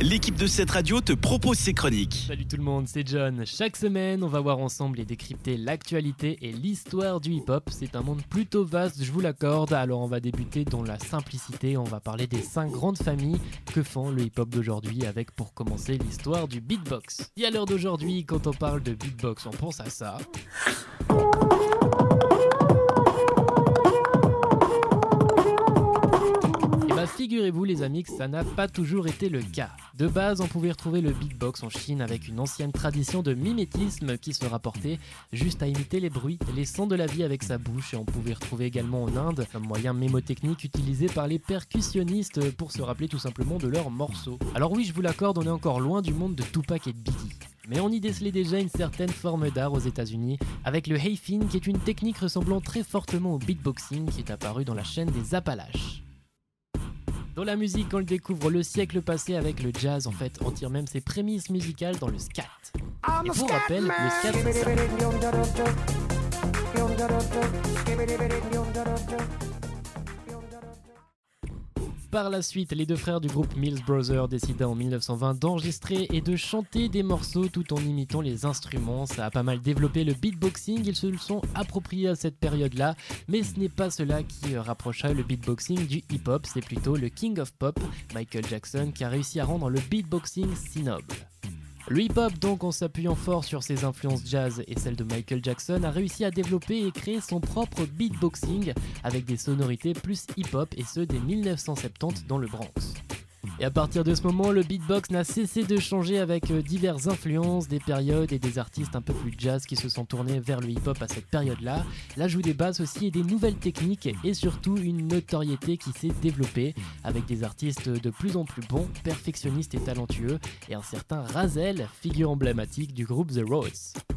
l'équipe de cette radio te propose ses chroniques. Salut tout le monde, c'est John. Chaque semaine, on va voir ensemble et décrypter l'actualité et l'histoire du hip-hop. C'est un monde plutôt vaste, je vous l'accorde. Alors on va débuter dans la simplicité. On va parler des cinq grandes familles que font le hip-hop d'aujourd'hui avec pour commencer l'histoire du beatbox. Et à l'heure d'aujourd'hui, quand on parle de beatbox, on pense à ça. Figurez-vous les amis que ça n'a pas toujours été le cas. De base, on pouvait retrouver le beatbox en Chine avec une ancienne tradition de mimétisme qui se rapportait juste à imiter les bruits, les sons de la vie avec sa bouche et on pouvait retrouver également en Inde un moyen mémotechnique utilisé par les percussionnistes pour se rappeler tout simplement de leurs morceaux. Alors oui, je vous l'accorde, on est encore loin du monde de Tupac et de Biggie. Mais on y décelait déjà une certaine forme d'art aux États-Unis avec le Hayfin qui est une technique ressemblant très fortement au beatboxing qui est apparu dans la chaîne des Appalaches. Dans la musique, on le découvre le siècle passé avec le jazz, en fait, on tire même ses prémices musicales dans le scat. Et pour rappel, le scat, c'est ça. Par la suite, les deux frères du groupe Mills Brothers décident en 1920 d'enregistrer et de chanter des morceaux tout en imitant les instruments. Ça a pas mal développé le beatboxing, ils se le sont appropriés à cette période-là, mais ce n'est pas cela qui rapprocha le beatboxing du hip-hop, c'est plutôt le King of Pop, Michael Jackson, qui a réussi à rendre le beatboxing si noble. Le hip-hop, donc en s'appuyant fort sur ses influences jazz et celles de Michael Jackson, a réussi à développer et créer son propre beatboxing avec des sonorités plus hip-hop et ceux des 1970 dans le Bronx. Et à partir de ce moment, le beatbox n'a cessé de changer avec euh, diverses influences, des périodes et des artistes un peu plus jazz qui se sont tournés vers le hip-hop à cette période-là, l'ajout des basses aussi et des nouvelles techniques et surtout une notoriété qui s'est développée avec des artistes de plus en plus bons, perfectionnistes et talentueux et un certain Razel, figure emblématique du groupe The Rhodes.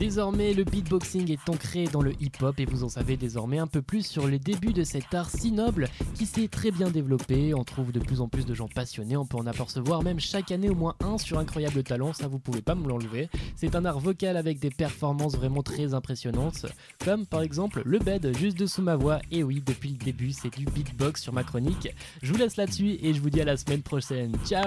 Désormais, le beatboxing est ancré dans le hip-hop et vous en savez désormais un peu plus sur les débuts de cet art si noble qui s'est très bien développé. On trouve de plus en plus de gens passionnés, on peut en apercevoir même chaque année au moins un sur incroyable talent, ça vous pouvez pas me l'enlever. C'est un art vocal avec des performances vraiment très impressionnantes, comme par exemple le bed juste dessous ma voix. Et oui, depuis le début, c'est du beatbox sur ma chronique. Je vous laisse là-dessus et je vous dis à la semaine prochaine. Ciao